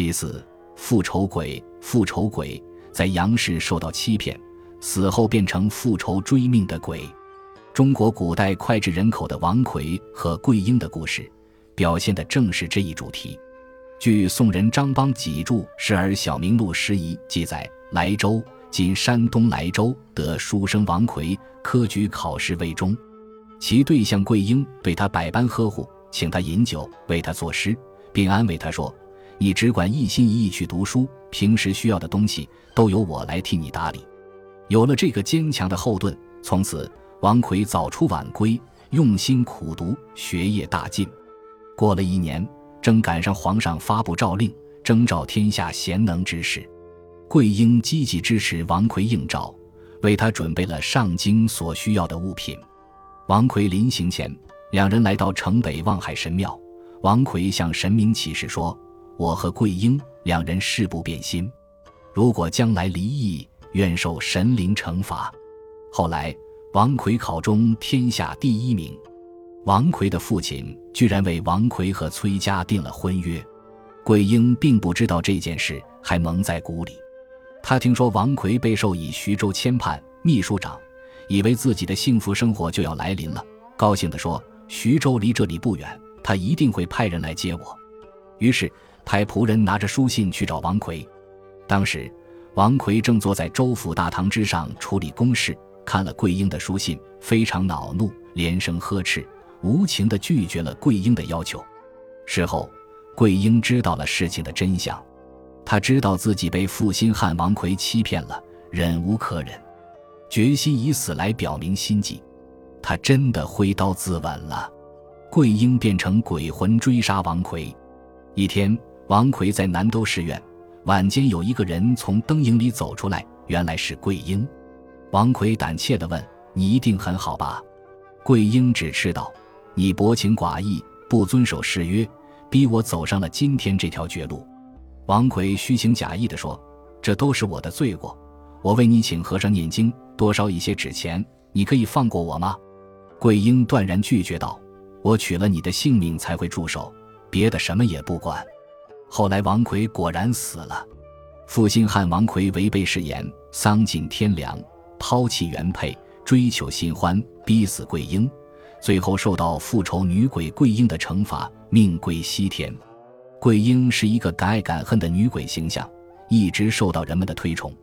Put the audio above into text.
其四，复仇鬼，复仇鬼在阳世受到欺骗，死后变成复仇追命的鬼。中国古代脍炙人口的王奎和桂英的故事，表现的正是这一主题。据宋人张邦己著《时而小明录拾遗》记载，莱州（今山东莱州）得书生王奎，科举考试未中，其对象桂英对他百般呵护，请他饮酒，为他作诗，并安慰他说。你只管一心一意去读书，平时需要的东西都由我来替你打理。有了这个坚强的后盾，从此王奎早出晚归，用心苦读，学业大进。过了一年，正赶上皇上发布诏令，征召天下贤能之士。桂英积极支持王奎应召，为他准备了上京所需要的物品。王奎临行前，两人来到城北望海神庙，王奎向神明起誓说。我和桂英两人誓不变心，如果将来离异，愿受神灵惩罚。后来，王奎考中天下第一名，王奎的父亲居然为王奎和崔家订了婚约。桂英并不知道这件事，还蒙在鼓里。他听说王奎被授以徐州签判秘书长，以为自己的幸福生活就要来临了，高兴地说：“徐州离这里不远，他一定会派人来接我。”于是。派仆人拿着书信去找王奎，当时王奎正坐在州府大堂之上处理公事，看了桂英的书信，非常恼怒，连声呵斥，无情地拒绝了桂英的要求。事后，桂英知道了事情的真相，他知道自己被负心汉王奎欺骗了，忍无可忍，决心以死来表明心迹。他真的挥刀自刎了。桂英变成鬼魂追杀王奎，一天。王奎在南都寺院，晚间有一个人从灯影里走出来，原来是桂英。王奎胆怯地问：“你一定很好吧？”桂英只斥道：“你薄情寡义，不遵守誓约，逼我走上了今天这条绝路。”王奎虚情假意地说：“这都是我的罪过，我为你请和尚念经，多烧一些纸钱，你可以放过我吗？”桂英断然拒绝道：“我取了你的性命才会住手，别的什么也不管。”后来，王奎果然死了。负心汉王奎违背誓言，丧尽天良，抛弃原配，追求新欢，逼死桂英，最后受到复仇女鬼桂英的惩罚，命归西天。桂英是一个敢爱敢恨的女鬼形象，一直受到人们的推崇。